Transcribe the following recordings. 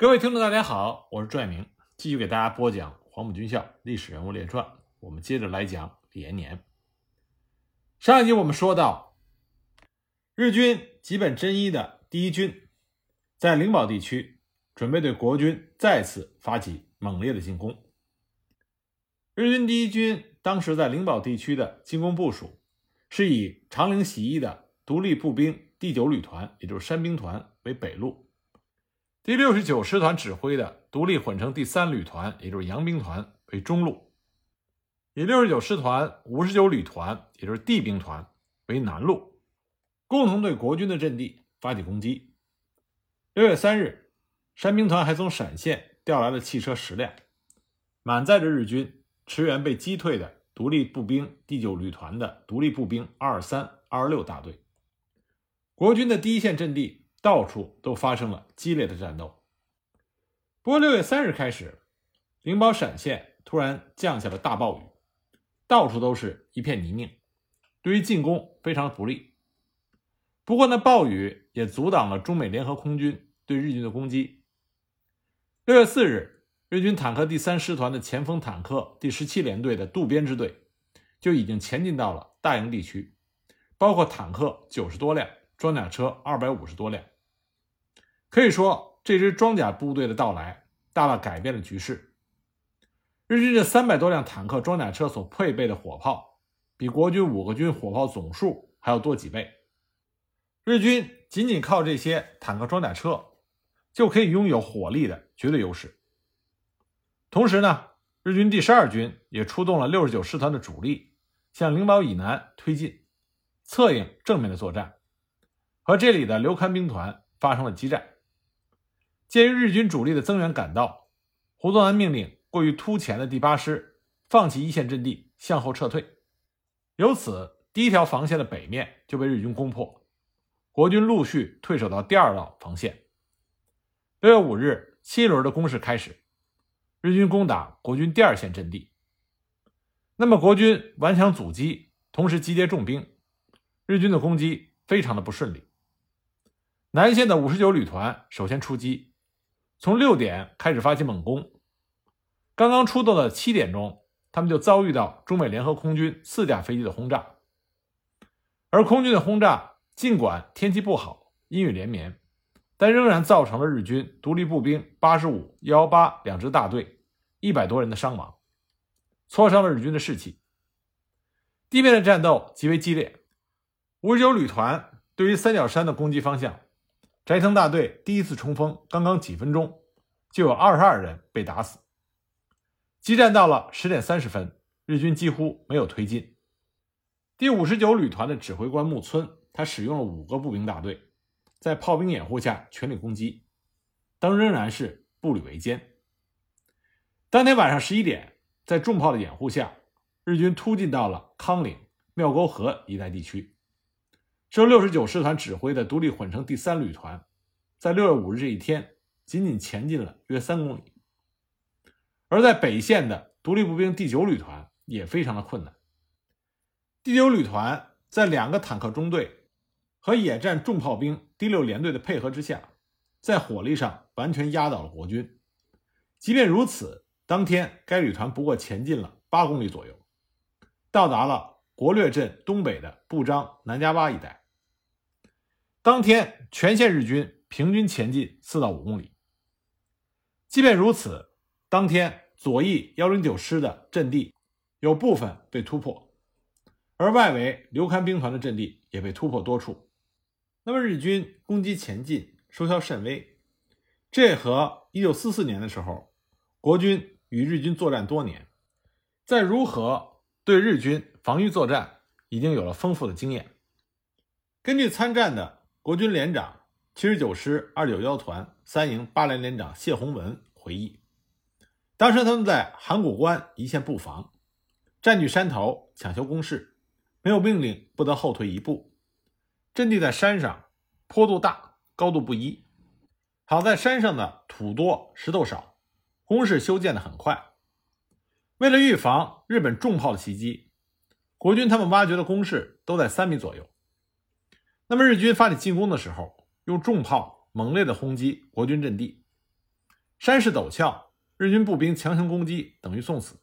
各位听众，大家好，我是朱爱明，继续给大家播讲《黄埔军校历史人物列传》。我们接着来讲李延年。上一集我们说到，日军吉本真一的第一军在灵宝地区准备对国军再次发起猛烈的进攻。日军第一军当时在灵宝地区的进攻部署是以长陵起义的独立步兵第九旅团，也就是山兵团为北路。第六十九师团指挥的独立混成第三旅团，也就是洋兵团为中路；以六十九师团五十九旅团，也就是地兵团为南路，共同对国军的阵地发起攻击。六月三日，山兵团还从陕县调来了汽车十辆，满载着日军驰援被击退的独立步兵第九旅团的独立步兵二三、二六大队。国军的第一线阵地。到处都发生了激烈的战斗。不过六月三日开始，灵宝陕县突然降下了大暴雨，到处都是一片泥泞，对于进攻非常不利。不过呢，暴雨也阻挡了中美联合空军对日军的攻击。六月四日，日军坦克第三师团的前锋坦克第十七联队的渡边支队就已经前进到了大营地区，包括坦克九十多辆。装甲车二百五十多辆，可以说这支装甲部队的到来大大改变了局势。日军这三百多辆坦克、装甲车所配备的火炮，比国军五个军火炮总数还要多几倍。日军仅仅靠这些坦克、装甲车，就可以拥有火力的绝对优势。同时呢，日军第十二军也出动了六十九师团的主力，向灵宝以南推进，策应正面的作战。和这里的刘戡兵团发生了激战。鉴于日军主力的增援赶到，胡宗南命令过于突前的第八师放弃一线阵地，向后撤退。由此，第一条防线的北面就被日军攻破，国军陆续退守到第二道防线。六月五日，新一轮的攻势开始，日军攻打国军第二线阵地。那么，国军顽强阻击，同时集结重兵，日军的攻击非常的不顺利。南线的五十九旅团首先出击，从六点开始发起猛攻。刚刚出动的七点钟，他们就遭遇到中美联合空军四架飞机的轰炸。而空军的轰炸，尽管天气不好，阴雨连绵，但仍然造成了日军独立步兵八十五、幺幺八两支大队一百多人的伤亡，挫伤了日军的士气。地面的战斗极为激烈，五十九旅团对于三角山的攻击方向。斋藤大队第一次冲锋，刚刚几分钟，就有二十二人被打死。激战到了十点三十分，日军几乎没有推进。第五十九旅团的指挥官木村，他使用了五个步兵大队，在炮兵掩护下全力攻击，但仍然是步履维艰。当天晚上十一点，在重炮的掩护下，日军突进到了康岭、庙沟河一带地区。受六十九师团指挥的独立混成第三旅团，在六月五日这一天，仅仅前进了约三公里。而在北线的独立步兵第九旅团也非常的困难。第九旅团在两个坦克中队和野战重炮兵第六联队的配合之下，在火力上完全压倒了国军。即便如此，当天该旅团不过前进了八公里左右，到达了国略镇东北的布张南家洼一带。当天，全线日军平均前进四到五公里。即便如此，当天左翼幺零九师的阵地有部分被突破，而外围刘戡兵团的阵地也被突破多处。那么日军攻击前进，收效甚微。这和一九四四年的时候，国军与日军作战多年，在如何对日军防御作战，已经有了丰富的经验。根据参战的。国军连长七十九师二九幺团三营八连连长谢洪文回忆，当时他们在函谷关一线布防，占据山头，抢修工事，没有命令不得后退一步。阵地在山上，坡度大，高度不一。好在山上的土多，石头少，工事修建的很快。为了预防日本重炮的袭击，国军他们挖掘的工事都在三米左右。那么日军发起进攻的时候，用重炮猛烈的轰击国军阵地，山势陡峭，日军步兵强行攻击等于送死。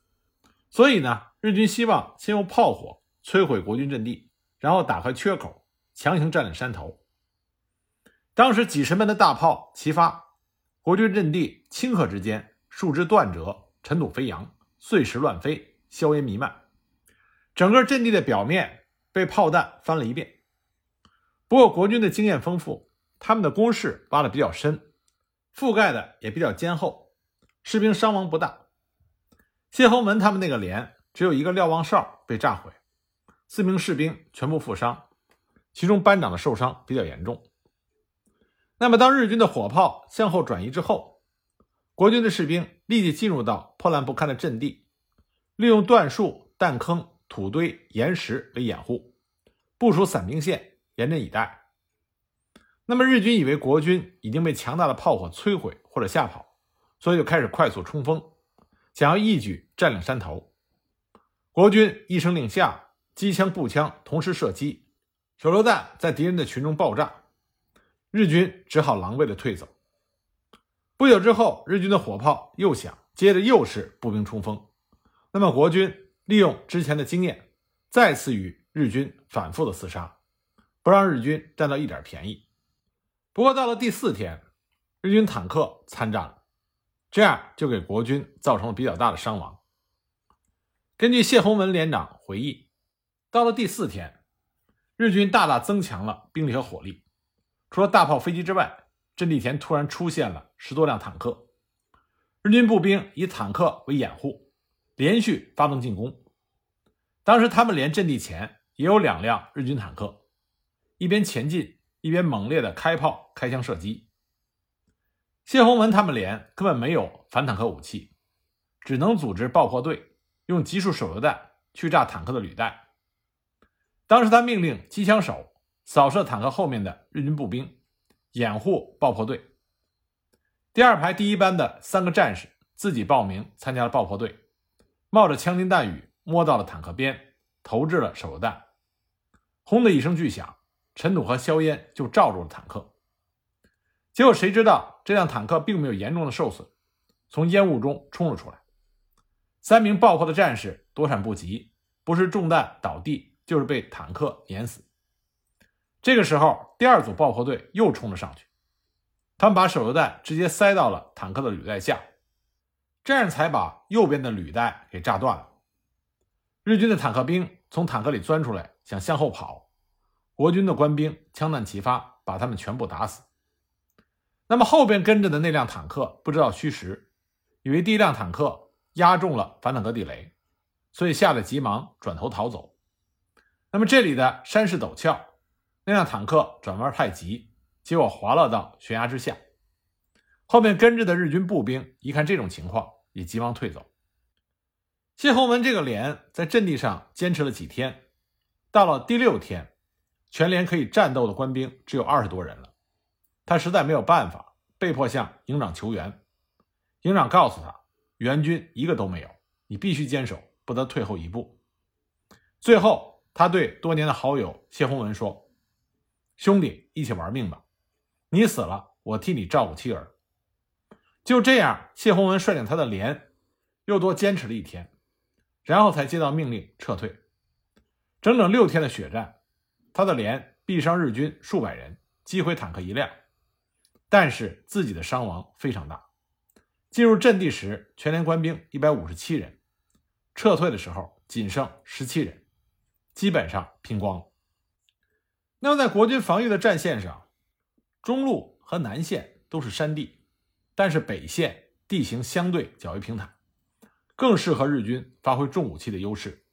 所以呢，日军希望先用炮火摧毁国军阵地，然后打开缺口，强行占领山头。当时几十门的大炮齐发，国军阵地顷刻之间树枝断折，尘土飞扬，碎石乱飞，硝烟弥漫，整个阵地的表面被炮弹翻了一遍。不过国军的经验丰富，他们的工事挖的比较深，覆盖的也比较坚厚，士兵伤亡不大。谢侯门他们那个连只有一个瞭望哨被炸毁，四名士兵全部负伤，其中班长的受伤比较严重。那么，当日军的火炮向后转移之后，国军的士兵立即进入到破烂不堪的阵地，利用断树、弹坑、土堆、岩石为掩护，部署散兵线，严阵以待。那么，日军以为国军已经被强大的炮火摧毁或者吓跑，所以就开始快速冲锋。想要一举占领山头，国军一声令下，机枪、步枪同时射击，手榴弹在敌人的群中爆炸，日军只好狼狈的退走。不久之后，日军的火炮又响，接着又是步兵冲锋。那么，国军利用之前的经验，再次与日军反复的厮杀，不让日军占到一点便宜。不过，到了第四天，日军坦克参战了。这样就给国军造成了比较大的伤亡。根据谢洪文连长回忆，到了第四天，日军大大增强了兵力和火力。除了大炮、飞机之外，阵地前突然出现了十多辆坦克。日军步兵以坦克为掩护，连续发动进攻。当时他们连阵地前也有两辆日军坦克，一边前进，一边猛烈的开炮、开枪射击。谢洪文他们连根本没有反坦克武器，只能组织爆破队用集束手榴弹去炸坦克的履带。当时他命令机枪手扫射坦克后面的日军步兵，掩护爆破队。第二排第一班的三个战士自己报名参加了爆破队，冒着枪林弹雨摸到了坦克边，投掷了手榴弹。轰的一声巨响，尘土和硝烟就罩住了坦克。结果谁知道这辆坦克并没有严重的受损，从烟雾中冲了出来。三名爆破的战士躲闪不及，不是中弹倒地，就是被坦克碾死。这个时候，第二组爆破队又冲了上去，他们把手榴弹直接塞到了坦克的履带下，这样才把右边的履带给炸断了。日军的坦克兵从坦克里钻出来，想向后跑，国军的官兵枪弹齐发，把他们全部打死。那么后边跟着的那辆坦克不知道虚实，以为第一辆坦克压中了反坦克地雷，所以吓得急忙转头逃走。那么这里的山势陡峭，那辆坦克转弯太急，结果滑落到悬崖之下。后面跟着的日军步兵一看这种情况，也急忙退走。谢洪文这个连在阵地上坚持了几天，到了第六天，全连可以战斗的官兵只有二十多人了。他实在没有办法，被迫向营长求援。营长告诉他：“援军一个都没有，你必须坚守，不得退后一步。”最后，他对多年的好友谢洪文说：“兄弟，一起玩命吧！你死了，我替你照顾妻儿。”就这样，谢洪文率领他的连又多坚持了一天，然后才接到命令撤退。整整六天的血战，他的连毙伤日军数百人，击毁坦克一辆。但是自己的伤亡非常大。进入阵地时，全连官兵一百五十七人，撤退的时候仅剩十七人，基本上拼光了。那么在国军防御的战线上，中路和南线都是山地，但是北线地形相对较为平坦，更适合日军发挥重武器的优势。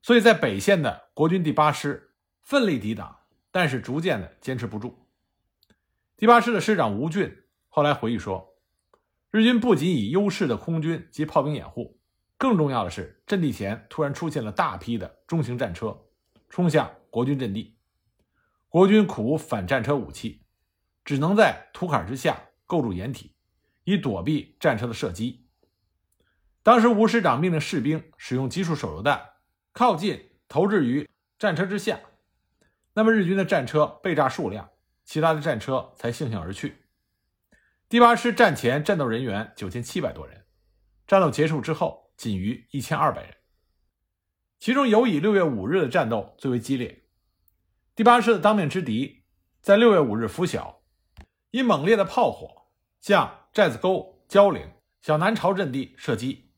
所以在北线的国军第八师奋力抵挡，但是逐渐的坚持不住。第八师的师长吴俊后来回忆说：“日军不仅以优势的空军及炮兵掩护，更重要的是，阵地前突然出现了大批的中型战车，冲向国军阵地。国军苦无反战车武器，只能在土坎之下构筑掩体，以躲避战车的射击。当时，吴师长命令士兵使用集束手榴弹靠近投掷于战车之下，那么日军的战车被炸数辆。”其他的战车才悻悻而去。第八师战前战斗人员九千七百多人，战斗结束之后仅余一千二百人。其中尤以六月五日的战斗最为激烈。第八师的当面之敌在六月五日拂晓，因猛烈的炮火向寨子沟、焦岭、小南朝阵地射击。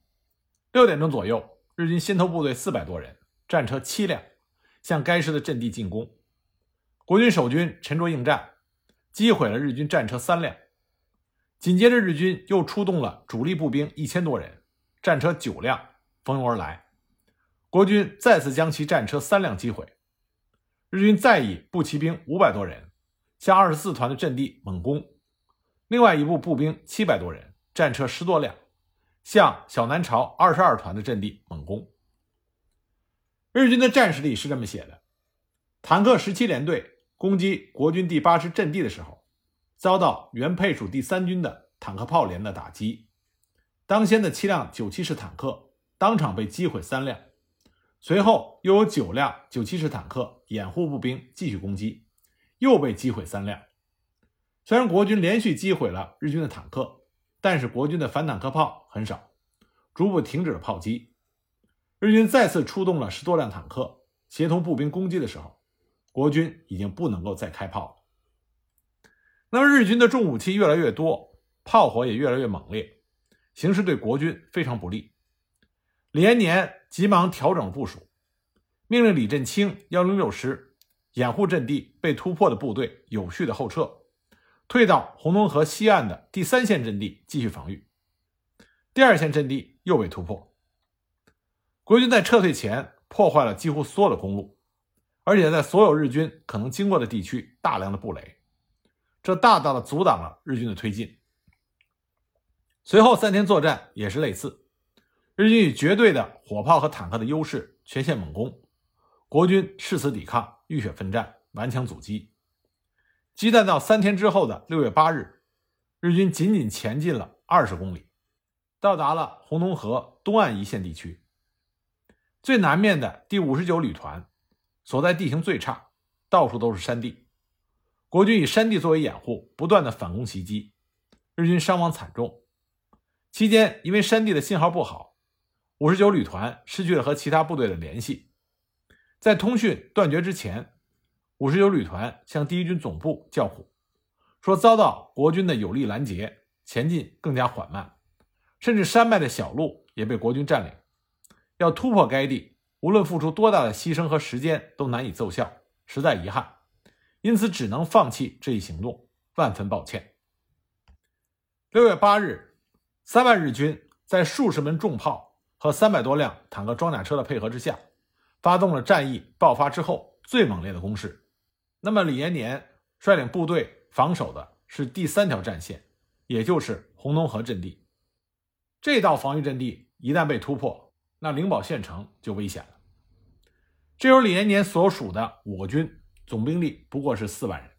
六点钟左右，日军先头部队四百多人，战车七辆，向该师的阵地进攻。国军守军沉着应战，击毁了日军战车三辆。紧接着，日军又出动了主力步兵一千多人，战车九辆蜂拥而来。国军再次将其战车三辆击毁，日军再以步骑兵五百多人向二十四团的阵地猛攻，另外一部步兵七百多人，战车十多辆向小南朝二十二团的阵地猛攻。日军的战士里是这么写的：坦克十七联队攻击国军第八师阵地的时候，遭到原配属第三军的坦克炮连的打击，当先的七辆九七式坦克当场被击毁三辆。随后又有九辆九七式坦克掩护步兵继续攻击，又被击毁三辆。虽然国军连续击毁了日军的坦克，但是国军的反坦克炮很少，逐步停止了炮击。日军再次出动了十多辆坦克协同步兵攻击的时候，国军已经不能够再开炮了。那么日军的重武器越来越多，炮火也越来越猛烈，形势对国军非常不利。李延年急忙调整部署，命令李振清幺零六师掩护阵地被突破的部队有序的后撤，退到红东河西岸的第三线阵地继续防御。第二线阵地又被突破，国军在撤退前破坏了几乎所有的公路，而且在所有日军可能经过的地区大量的布雷，这大大的阻挡了日军的推进。随后三天作战也是类似。日军以绝对的火炮和坦克的优势全线猛攻，国军誓死抵抗，浴血奋战，顽强阻击。激战到三天之后的六月八日，日军仅仅前进了二十公里，到达了红东河东岸一线地区。最南面的第五十九旅团所在地形最差，到处都是山地，国军以山地作为掩护，不断的反攻袭击，日军伤亡惨重。期间因为山地的信号不好。五十九旅团失去了和其他部队的联系，在通讯断绝之前，五十九旅团向第一军总部叫苦，说遭到国军的有力拦截，前进更加缓慢，甚至山脉的小路也被国军占领，要突破该地，无论付出多大的牺牲和时间都难以奏效，实在遗憾，因此只能放弃这一行动，万分抱歉。六月八日，三万日军在数十门重炮。和三百多辆坦克装甲车的配合之下，发动了战役爆发之后最猛烈的攻势。那么李延年率领部队防守的是第三条战线，也就是红东河阵地。这道防御阵地一旦被突破，那灵宝县城就危险了。这时候李延年所属的五个军总兵力不过是四万人，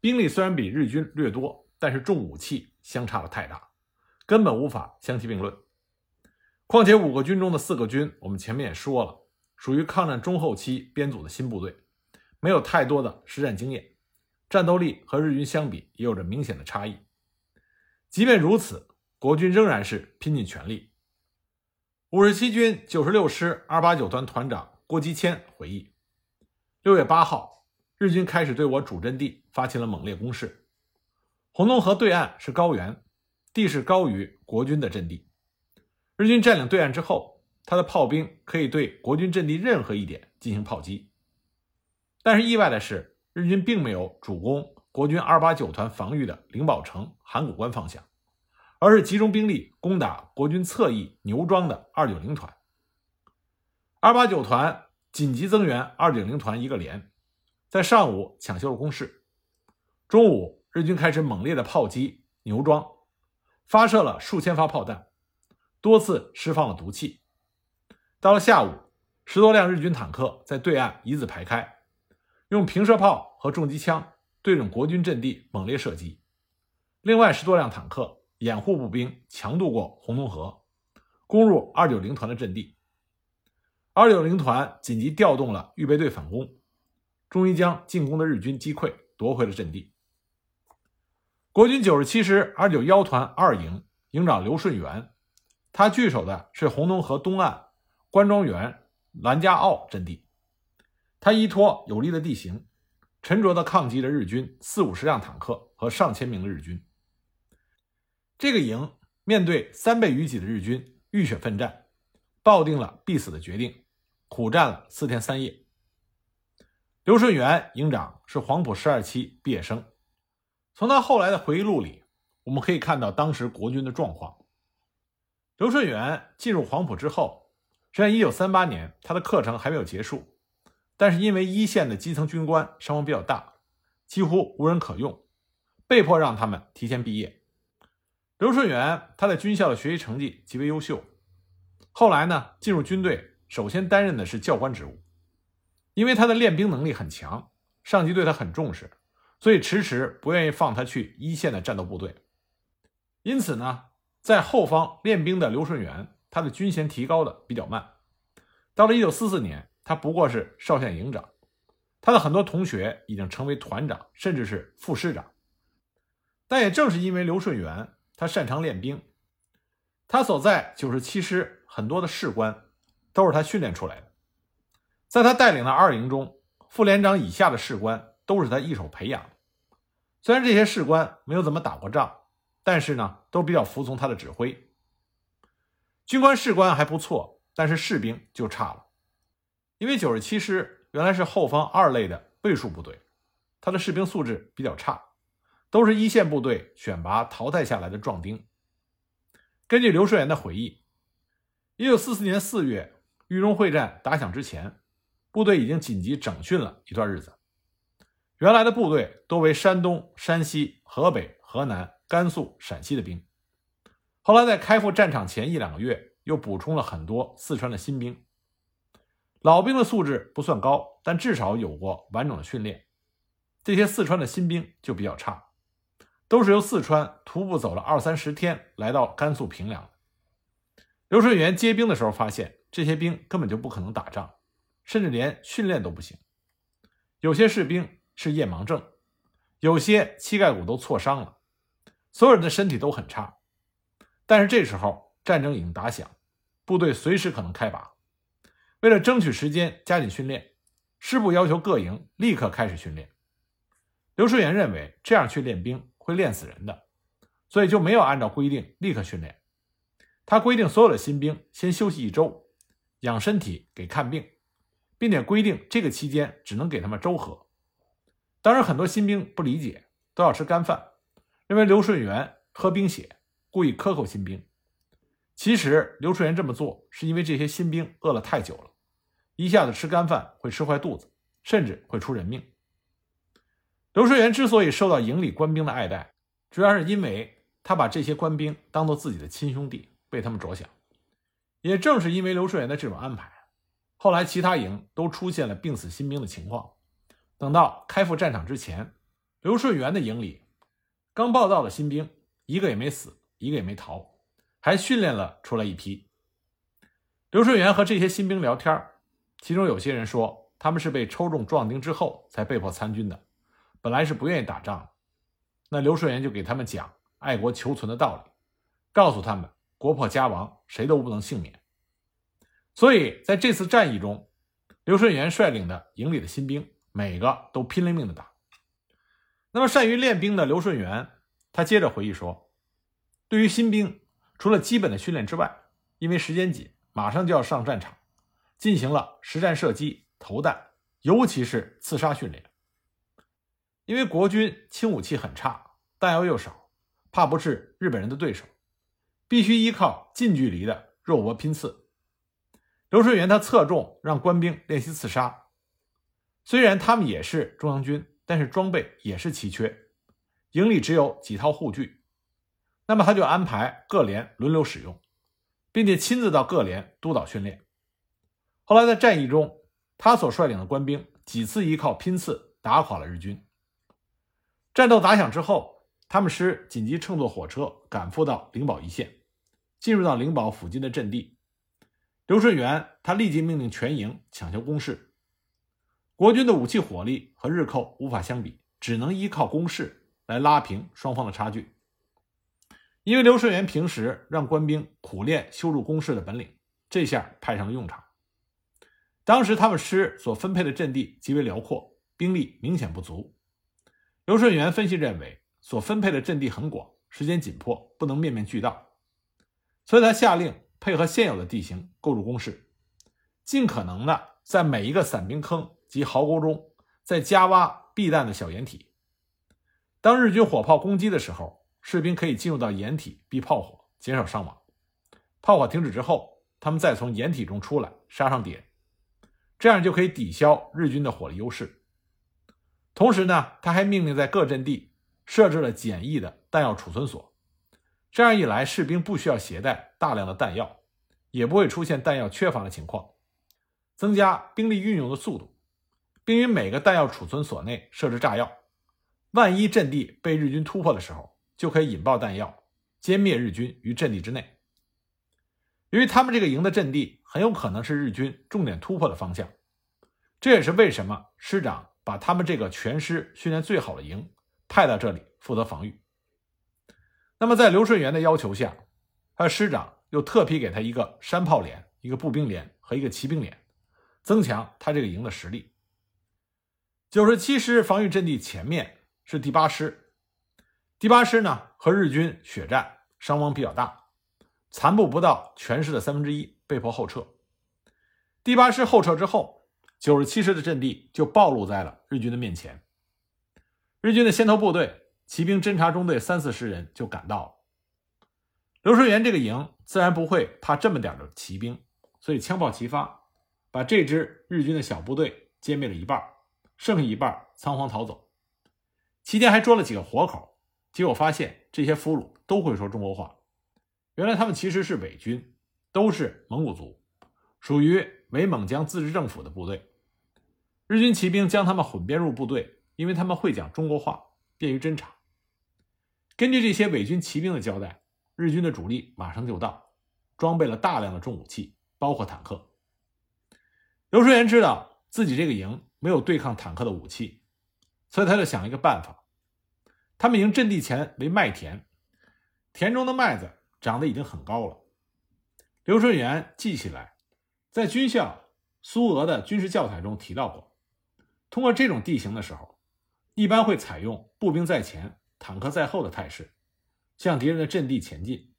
兵力虽然比日军略多，但是重武器相差了太大，根本无法相提并论。况且五个军中的四个军，我们前面也说了，属于抗战中后期编组的新部队，没有太多的实战经验，战斗力和日军相比也有着明显的差异。即便如此，国军仍然是拼尽全力。五十七军九十六师二八九团团长郭基谦回忆：六月八号，日军开始对我主阵地发起了猛烈攻势。红东河对岸是高原，地势高于国军的阵地。日军占领对岸之后，他的炮兵可以对国军阵地任何一点进行炮击。但是意外的是，日军并没有主攻国军二八九团防御的灵宝城、函谷关方向，而是集中兵力攻打国军侧翼牛庄的二九零团。二八九团紧急增援二九零团一个连，在上午抢修了工事。中午，日军开始猛烈的炮击牛庄，发射了数千发炮弹。多次释放了毒气。到了下午，十多辆日军坦克在对岸一字排开，用平射炮和重机枪对准国军阵地猛烈射击。另外十多辆坦克掩护步兵强渡过红东河，攻入二九零团的阵地。二九零团紧急调动了预备队反攻，终于将进攻的日军击溃，夺回了阵地。国军九十七师二九幺团二营营长刘顺元，他据守的是红东河东岸关庄园兰家坳阵地。他依托有利的地形，沉着地抗击着日军四五十辆坦克和上千名的日军。这个营面对三倍于己的日军，浴血奋战，抱定了必死的决定，苦战了四天三夜。刘顺元营长是黄埔十二期毕业生，从他后来的回忆录里，我们可以看到当时国军的状况。刘顺元进入黄埔之后，虽然1938年他的课程还没有结束，但是因为一线的基层军官伤亡比较大，几乎无人可用，被迫让他们提前毕业。刘顺元他在军校的学习成绩极为优秀，后来呢进入军队，首先担任的是教官职务。因为他的练兵能力很强，上级对他很重视，所以迟迟不愿意放他去一线的战斗部队。因此呢，在后方练兵的刘顺元，他的军衔提高的比较慢。到了1944年，他不过是少校营长，他的很多同学已经成为团长，甚至是副师长。但也正是因为刘顺元。他擅长练兵，他所在九十七师很多的士官都是他训练出来的。在他带领的二营中，副连长以下的士官都是他一手培养的。虽然这些士官没有怎么打过仗，但是呢，都比较服从他的指挥。军官士官还不错，但是士兵就差了。因为九十七师原来是后方二类的倍数部队，他的士兵素质比较差。都是一线部队选拔淘汰下来的壮丁。根据刘顺元的回忆，一九四四年四月，豫中会战打响之前，部队已经紧急整训了一段日子。原来的部队多为山东、山西、河北、河南、甘肃、陕西的兵，后来在开赴战场前一两个月，又补充了很多四川的新兵。老兵的素质不算高，但至少有过完整的训练。这些四川的新兵就比较差。都是由四川徒步走了二三十天来到甘肃平凉。刘顺元接兵的时候发现，这些兵根本就不可能打仗，甚至连训练都不行。有些士兵是夜盲症，有些膝盖骨都挫伤了，所有人的身体都很差。但是这时候战争已经打响，部队随时可能开拔。为了争取时间加紧训练，师部要求各营立刻开始训练。刘顺元认为这样去练兵。会练死人的，所以就没有按照规定立刻训练。他规定所有的新兵先休息一周，养身体，给看病，并且规定这个期间只能给他们粥喝。当然，很多新兵不理解，都要吃干饭，认为刘顺元喝冰血，故意克扣新兵。其实，刘顺元这么做是因为这些新兵饿了太久了，一下子吃干饭会吃坏肚子，甚至会出人命。刘顺元之所以受到营里官兵的爱戴，主要是因为他把这些官兵当做自己的亲兄弟，为他们着想。也正是因为刘顺元的这种安排，后来其他营都出现了病死新兵的情况。等到开赴战场之前，刘顺元的营里刚报道的新兵一个也没死，一个也没逃，还训练了出来一批。刘顺元和这些新兵聊天，其中有些人说他们是被抽中壮丁之后才被迫参军的。本来是不愿意打仗，那刘顺元就给他们讲爱国求存的道理，告诉他们国破家亡，谁都不能幸免。所以在这次战役中，刘顺元率领的营里的新兵，每个都拼了命的打。那么善于练兵的刘顺元，他接着回忆说：“对于新兵，除了基本的训练之外，因为时间紧，马上就要上战场，进行了实战射击、投弹，尤其是刺杀训练。”因为国军轻武器很差，弹药又少，怕不是日本人的对手，必须依靠近距离的肉搏拼刺。刘顺元他侧重让官兵练习刺杀，虽然他们也是中央军，但是装备也是奇缺，营里只有几套护具，那么他就安排各连轮流使用，并且亲自到各连督导训练。后来在战役中，他所率领的官兵几次依靠拼刺打垮了日军。战斗打响之后，他们师紧急乘坐火车赶赴到灵宝一线，进入到灵宝附近的阵地。刘顺元他立即命令全营抢修工事。国军的武器火力和日寇无法相比，只能依靠工事来拉平双方的差距。因为刘顺元平时让官兵苦练修筑工事的本领，这下派上了用场。当时他们师所分配的阵地极为辽阔，兵力明显不足。刘顺元分析认为，所分配的阵地很广，时间紧迫，不能面面俱到，所以他下令配合现有的地形构筑工事，尽可能的在每一个散兵坑及壕沟中再加挖避弹的小掩体。当日军火炮攻击的时候。士兵可以进入到掩体避炮火，减少伤亡。炮火停止之后，他们再从掩体中出来，杀上敌人，这样就可以抵消日军的火力优势。同时呢，他还命令在各阵地设置了简易的弹药储存所，这样一来，士兵不需要携带大量的弹药，也不会出现弹药缺乏的情况，增加兵力运用的速度，并于每个弹药储存所内设置炸药，万一阵地被日军突破的时候。就可以引爆弹药，歼灭日军于阵地之内。由于他们这个营的阵地很有可能是日军重点突破的方向，这也是为什么师长把他们这个全师训练最好的营派到这里负责防御。那么，在刘顺元的要求下，他师长又特批给他一个山炮连、一个步兵连和一个骑兵连，增强他这个营的实力。九十七师防御阵地前面是第八师。第八师呢和日军血战，伤亡比较大，残部不到全师的三分之一，被迫后撤。第八师后撤之后，九十七师的阵地就暴露在了日军的面前。日军的先头部队骑兵侦察中队三四十人就赶到了。刘顺元这个营自然不会怕这么点的骑兵，所以枪炮齐发，把这支日军的小部队歼灭了一半，剩下一半仓皇逃走。期间还捉了几个活口。结果发现，这些俘虏都会说中国话。原来他们其实是伪军，都是蒙古族，属于伪蒙疆自治政府的部队。日军骑兵将他们混编入部队，因为他们会讲中国话，便于侦查。根据这些伪军骑兵的交代，日军的主力马上就到，装备了大量的重武器，包括坦克。刘顺元知道自己这个营没有对抗坦克的武器，所以他就想了一个办法。他们营阵地前为麦田，田中的麦子长得已经很高了。刘顺元记起来，在军校苏俄的军事教材中提到过，通过这种地形的时候，一般会采用步兵在前、坦克在后的态势，向敌人的阵地前进。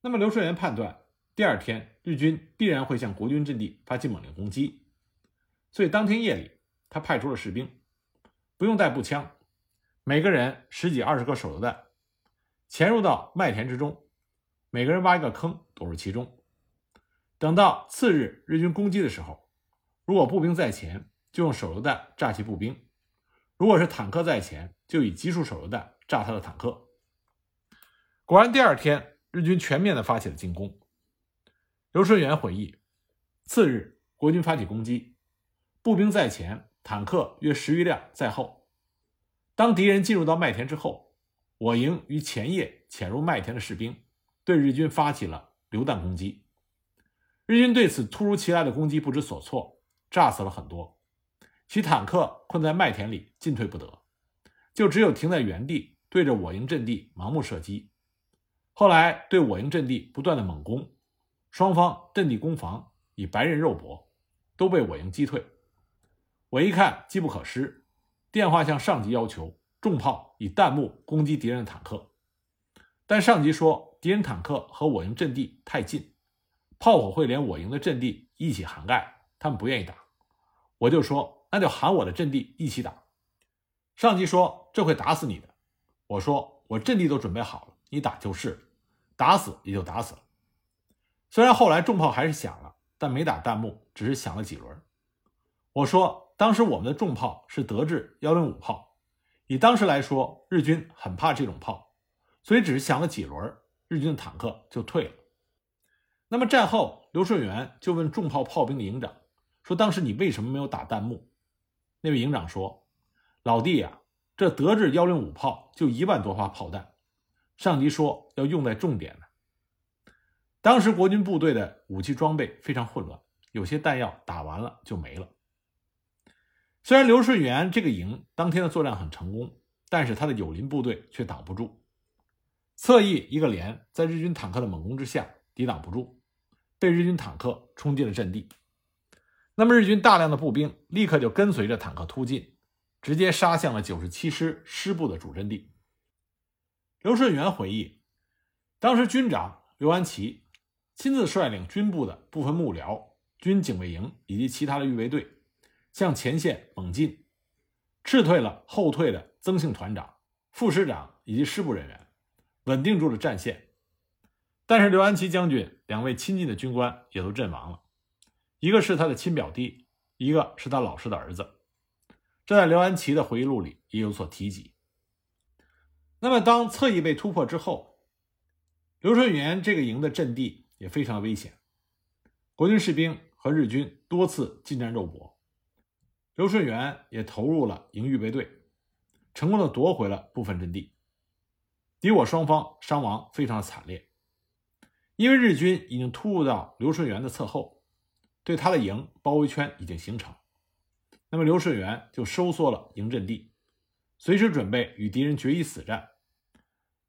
那么刘顺元判断，第二天日军必然会向国军阵地发起猛烈攻击，所以当天夜里，他派出了士兵，不用带步枪。每个人十几二十颗手榴弹，潜入到麦田之中，每个人挖一个坑躲入其中。等到次日日军攻击的时候，如果步兵在前，就用手榴弹炸其步兵；如果是坦克在前，就以集束手榴弹炸他的坦克。果然，第二天日军全面的发起了进攻。刘顺元回忆，次日国军发起攻击，步兵在前，坦克约十余辆在后。当敌人进入到麦田之后，我营于前夜潜入麦田的士兵对日军发起了榴弹攻击。日军对此突如其来的攻击不知所措，炸死了很多，其坦克困在麦田里进退不得，就只有停在原地对着我营阵地盲目射击。后来对我营阵地不断的猛攻，双方阵地攻防以白刃肉搏，都被我营击退。我一看机不可失。电话向上级要求重炮以弹幕攻击敌人的坦克，但上级说敌人坦克和我营阵地太近，炮火会连我营的阵地一起涵盖，他们不愿意打。我就说那就喊我的阵地一起打。上级说这会打死你的。我说我阵地都准备好了，你打就是，打死也就打死了。虽然后来重炮还是响了，但没打弹幕，只是响了几轮。我说。当时我们的重炮是德制幺零五炮，以当时来说，日军很怕这种炮，所以只是响了几轮，日军的坦克就退了。那么战后，刘顺元就问重炮炮兵的营长说：“当时你为什么没有打弹幕？”那位营长说：“老弟呀，这德制幺零五炮就一万多发炮弹，上级说要用在重点呢。当时国军部队的武器装备非常混乱，有些弹药打完了就没了。”虽然刘顺元这个营当天的作战很成功，但是他的友邻部队却挡不住。侧翼一个连在日军坦克的猛攻之下抵挡不住，被日军坦克冲进了阵地。那么日军大量的步兵立刻就跟随着坦克突进，直接杀向了九十七师师部的主阵地。刘顺元回忆，当时军长刘安琪亲自率领军部的部分幕僚、军警卫营以及其他的预备队向前线猛进，斥退了后退的曾姓团长、副师长以及师部人员。稳定住了战线，但是刘安琪将军两位亲近的军官也都阵亡了，一个是他的亲表弟，一个是他老师的儿子。这在刘安琪的回忆录里也有所提及。那么，当侧翼被突破之后，刘顺元这个营的阵地也非常危险，国军士兵和日军多次近战肉搏，刘顺元也投入了营预备队，成功的夺回了部分阵地。敌我双方伤亡非常惨烈，因为日军已经突入到刘顺元的侧后，对他的营包围圈已经形成。那么刘顺元就收缩了营阵地，随时准备与敌人决一死战。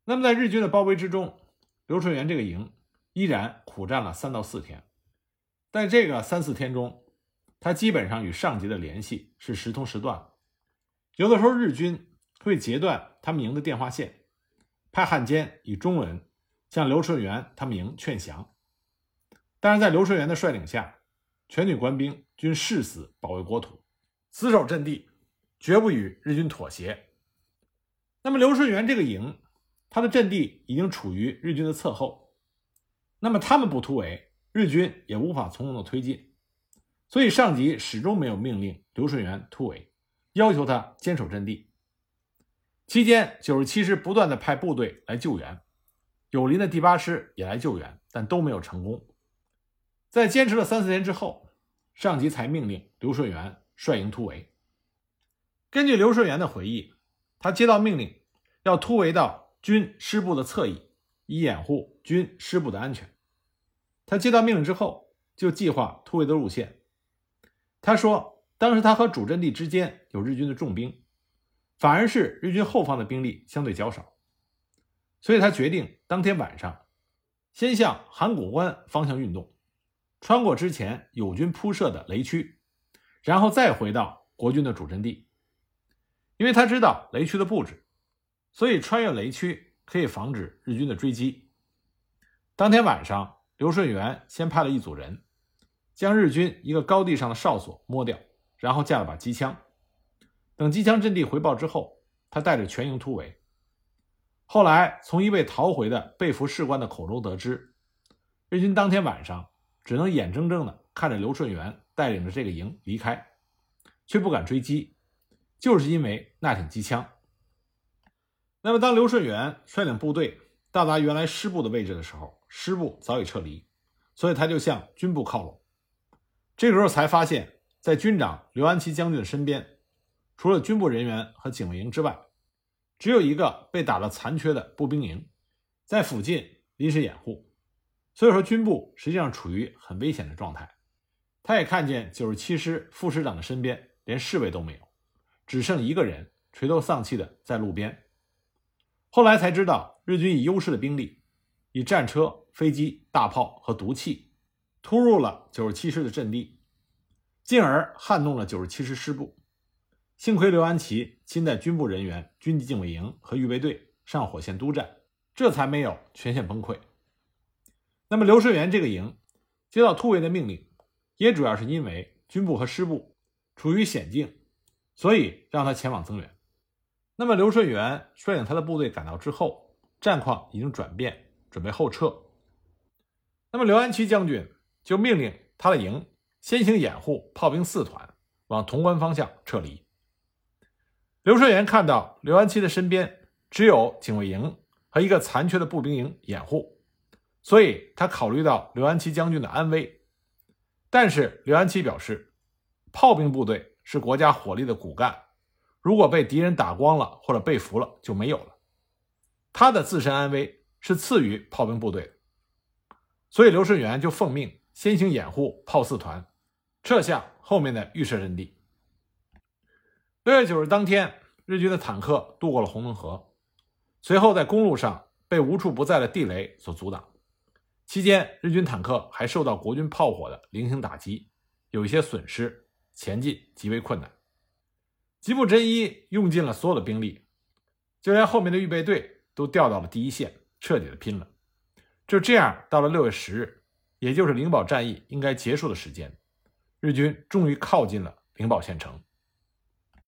那么在日军的包围之中，刘顺元这个营依然苦战了三到四天。在这个三四天中，他基本上与上级的联系是时通时断，有的时候日军会截断他们营的电话线。派汉奸以中文向刘顺元他们营劝降，但是在刘顺元的率领下，全体官兵均誓死保卫国土，死守阵地，绝不与日军妥协。那么刘顺元这个营，他的阵地已经处于日军的侧后，那么他们不突围，日军也无法从容的推进，所以上级始终没有命令刘顺元突围，要求他坚守阵地。期间，九十七师不断的派部队来救援，友邻的第八师也来救援，但都没有成功。在坚持了三四天之后，上级才命令刘顺元率营突围。根据刘顺元的回忆，他接到命令要突围到军师部的侧翼，以掩护军师部的安全。他接到命令之后，就计划突围的路线。他说，当时他和主阵地之间有日军的重兵。反而是日军后方的兵力相对较少，所以他决定当天晚上先向函谷关方向运动，穿过之前友军铺设的雷区，然后再回到国军的主阵地。因为他知道雷区的布置，所以穿越雷区可以防止日军的追击。当天晚上，刘顺元先派了一组人，将日军一个高地上的哨所摸掉，然后架了把机枪。等机枪阵地回报之后，他带着全营突围。后来从一位逃回的被俘士官的口中得知，日军当天晚上只能眼睁睁地看着刘顺元带领着这个营离开，却不敢追击，就是因为那挺机枪。那么，当刘顺元率领部队到达原来师部的位置的时候，师部早已撤离，所以他就向军部靠拢。这个时候才发现，在军长刘安琪将军的身边。除了军部人员和警卫营之外，只有一个被打得残缺的步兵营，在附近临时掩护。所以说，军部实际上处于很危险的状态。他也看见九十七师副师长的身边连侍卫都没有，只剩一个人垂头丧气的在路边。后来才知道，日军以优势的兵力，以战车、飞机、大炮和毒气，突入了九十七师的阵地，进而撼动了九十七师师部。幸亏刘安琪亲带军部人员、军级警卫营和预备队上火线督战，这才没有全线崩溃。那么刘顺元这个营接到突围的命令，也主要是因为军部和师部处于险境，所以让他前往增援。那么刘顺元率领他的部队赶到之后，战况已经转变，准备后撤。那么刘安琪将军就命令他的营先行掩护炮兵四团往潼关方向撤离。刘顺元看到刘安琪的身边只有警卫营和一个残缺的步兵营掩护，所以他考虑到刘安琪将军的安危。但是刘安琪表示，炮兵部队是国家火力的骨干，如果被敌人打光了或者被俘了就没有了。他的自身安危是次于炮兵部队，所以刘顺元就奉命先行掩护炮四团撤向后面的预设阵地。六月九日当天。日军的坦克渡过了红灯河，随后在公路上被无处不在的地雷所阻挡。期间，日军坦克还受到国军炮火的零星打击，有一些损失，前进极为困难。吉布真一用尽了所有的兵力，就连后面的预备队都调到了第一线，彻底的拼了。就这样，到了六月十日，也就是灵宝战役应该结束的时间，日军终于靠近了灵宝县城。